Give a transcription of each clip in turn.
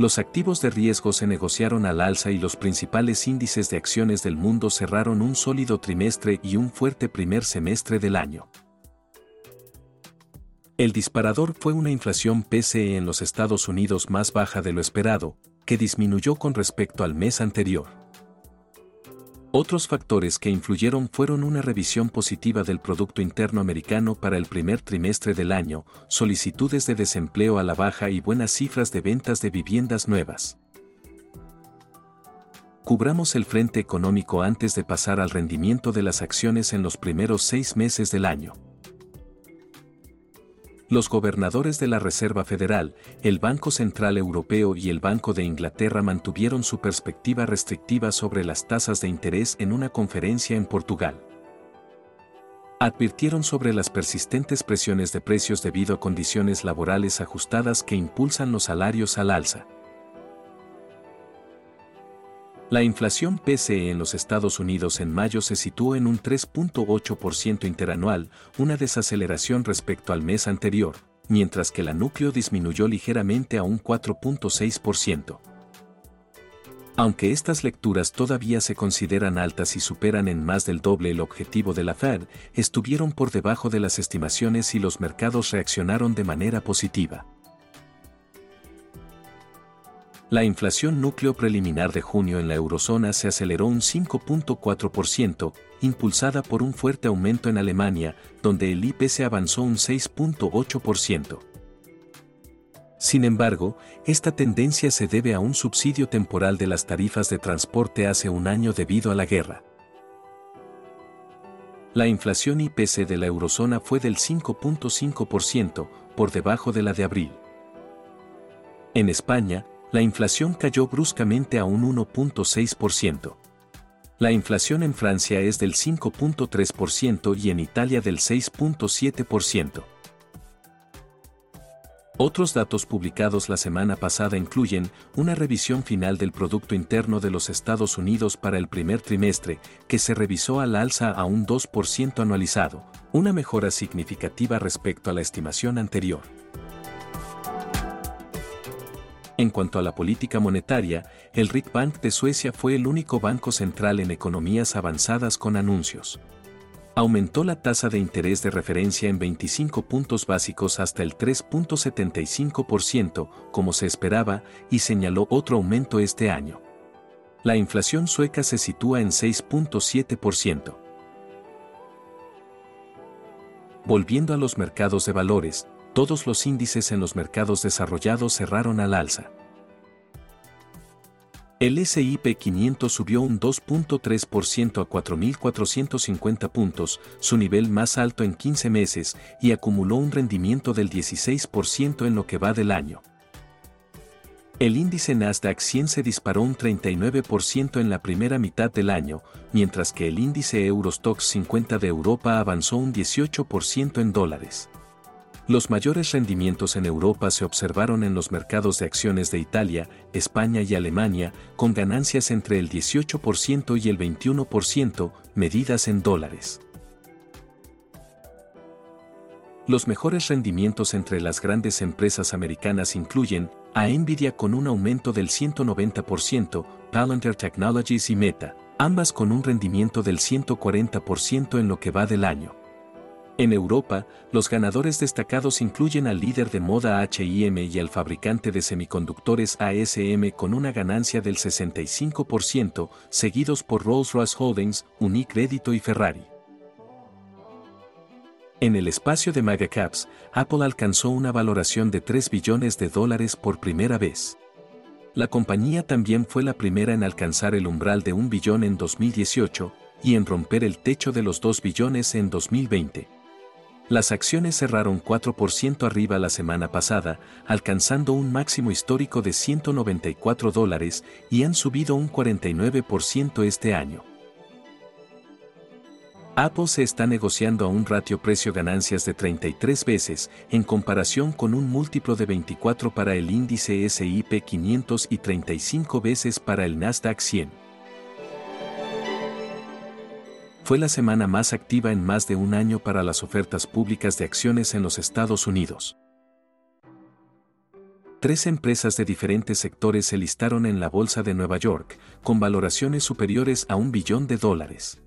Los activos de riesgo se negociaron al alza y los principales índices de acciones del mundo cerraron un sólido trimestre y un fuerte primer semestre del año. El disparador fue una inflación PCE en los Estados Unidos más baja de lo esperado, que disminuyó con respecto al mes anterior. Otros factores que influyeron fueron una revisión positiva del Producto Interno Americano para el primer trimestre del año, solicitudes de desempleo a la baja y buenas cifras de ventas de viviendas nuevas. Cubramos el frente económico antes de pasar al rendimiento de las acciones en los primeros seis meses del año los gobernadores de la Reserva Federal, el Banco Central Europeo y el Banco de Inglaterra mantuvieron su perspectiva restrictiva sobre las tasas de interés en una conferencia en Portugal. Advirtieron sobre las persistentes presiones de precios debido a condiciones laborales ajustadas que impulsan los salarios al alza. La inflación PCE en los Estados Unidos en mayo se situó en un 3.8% interanual, una desaceleración respecto al mes anterior, mientras que la núcleo disminuyó ligeramente a un 4.6%. Aunque estas lecturas todavía se consideran altas y superan en más del doble el objetivo de la Fed, estuvieron por debajo de las estimaciones y los mercados reaccionaron de manera positiva. La inflación núcleo preliminar de junio en la eurozona se aceleró un 5.4%, impulsada por un fuerte aumento en Alemania, donde el IPC avanzó un 6.8%. Sin embargo, esta tendencia se debe a un subsidio temporal de las tarifas de transporte hace un año debido a la guerra. La inflación IPC de la eurozona fue del 5.5%, por debajo de la de abril. En España, la inflación cayó bruscamente a un 1.6%. La inflación en Francia es del 5.3% y en Italia del 6.7%. Otros datos publicados la semana pasada incluyen una revisión final del Producto Interno de los Estados Unidos para el primer trimestre, que se revisó al alza a un 2% anualizado, una mejora significativa respecto a la estimación anterior. En cuanto a la política monetaria, el Riksbank de Suecia fue el único banco central en economías avanzadas con anuncios. Aumentó la tasa de interés de referencia en 25 puntos básicos hasta el 3.75%, como se esperaba, y señaló otro aumento este año. La inflación sueca se sitúa en 6.7%. Volviendo a los mercados de valores, todos los índices en los mercados desarrollados cerraron al alza. El SIP 500 subió un 2.3% a 4.450 puntos, su nivel más alto en 15 meses, y acumuló un rendimiento del 16% en lo que va del año. El índice Nasdaq 100 se disparó un 39% en la primera mitad del año, mientras que el índice Eurostox 50 de Europa avanzó un 18% en dólares. Los mayores rendimientos en Europa se observaron en los mercados de acciones de Italia, España y Alemania, con ganancias entre el 18% y el 21%, medidas en dólares. Los mejores rendimientos entre las grandes empresas americanas incluyen a Nvidia con un aumento del 190%, Palantir Technologies y Meta, ambas con un rendimiento del 140% en lo que va del año. En Europa, los ganadores destacados incluyen al líder de moda HM y al fabricante de semiconductores ASM con una ganancia del 65%, seguidos por Rolls-Royce Holdings, Unicredito y Ferrari. En el espacio de Megacaps, Apple alcanzó una valoración de 3 billones de dólares por primera vez. La compañía también fue la primera en alcanzar el umbral de un billón en 2018 y en romper el techo de los 2 billones en 2020. Las acciones cerraron 4% arriba la semana pasada, alcanzando un máximo histórico de 194 dólares y han subido un 49% este año. Apple se está negociando a un ratio precio-ganancias de 33 veces, en comparación con un múltiplo de 24 para el índice SIP 500 y 35 veces para el Nasdaq 100. Fue la semana más activa en más de un año para las ofertas públicas de acciones en los Estados Unidos. Tres empresas de diferentes sectores se listaron en la Bolsa de Nueva York, con valoraciones superiores a un billón de dólares.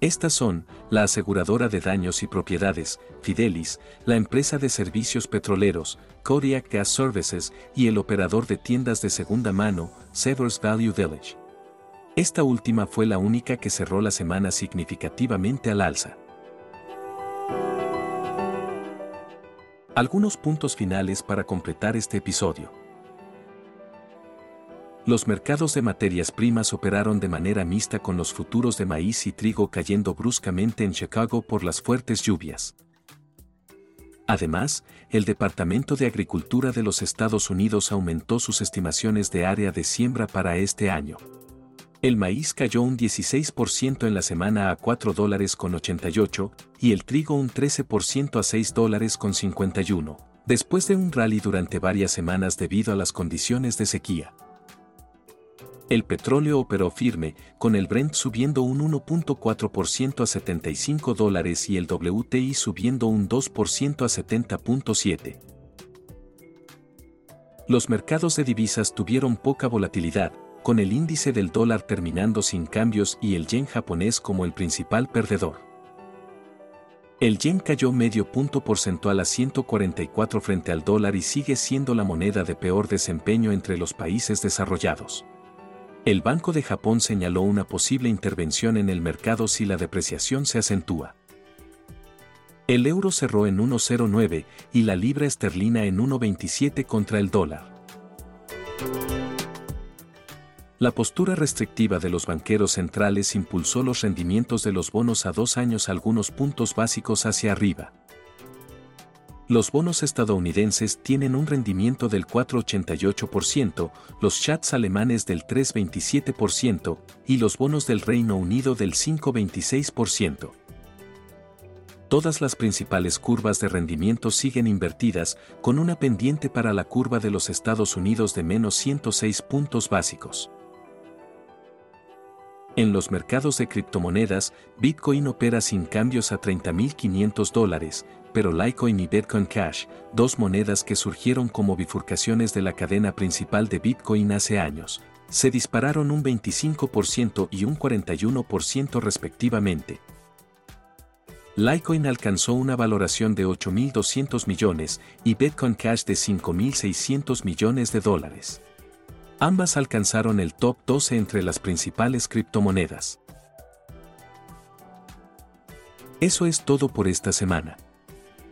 Estas son, la aseguradora de daños y propiedades, Fidelis, la empresa de servicios petroleros, Kodiak Gas Services y el operador de tiendas de segunda mano, Severs Value Village. Esta última fue la única que cerró la semana significativamente al alza. Algunos puntos finales para completar este episodio. Los mercados de materias primas operaron de manera mixta con los futuros de maíz y trigo cayendo bruscamente en Chicago por las fuertes lluvias. Además, el Departamento de Agricultura de los Estados Unidos aumentó sus estimaciones de área de siembra para este año. El maíz cayó un 16% en la semana a 4 dólares con 88 y el trigo un 13% a 6 dólares con 51, después de un rally durante varias semanas debido a las condiciones de sequía. El petróleo operó firme, con el Brent subiendo un 1.4% a 75 dólares y el WTI subiendo un 2% a 70.7. Los mercados de divisas tuvieron poca volatilidad, con el índice del dólar terminando sin cambios y el yen japonés como el principal perdedor. El yen cayó medio punto porcentual a 144 frente al dólar y sigue siendo la moneda de peor desempeño entre los países desarrollados. El Banco de Japón señaló una posible intervención en el mercado si la depreciación se acentúa. El euro cerró en 1,09 y la libra esterlina en 1,27 contra el dólar. La postura restrictiva de los banqueros centrales impulsó los rendimientos de los bonos a dos años algunos puntos básicos hacia arriba. Los bonos estadounidenses tienen un rendimiento del 4,88%, los chats alemanes del 3,27% y los bonos del Reino Unido del 5,26%. Todas las principales curvas de rendimiento siguen invertidas, con una pendiente para la curva de los Estados Unidos de menos 106 puntos básicos. En los mercados de criptomonedas, Bitcoin opera sin cambios a 30.500 dólares, pero Litecoin y Bitcoin Cash, dos monedas que surgieron como bifurcaciones de la cadena principal de Bitcoin hace años, se dispararon un 25% y un 41% respectivamente. Litecoin alcanzó una valoración de 8.200 millones y Bitcoin Cash de 5.600 millones de dólares. Ambas alcanzaron el top 12 entre las principales criptomonedas. Eso es todo por esta semana.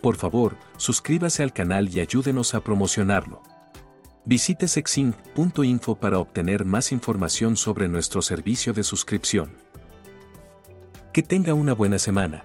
Por favor, suscríbase al canal y ayúdenos a promocionarlo. Visite sexinc.info para obtener más información sobre nuestro servicio de suscripción. Que tenga una buena semana.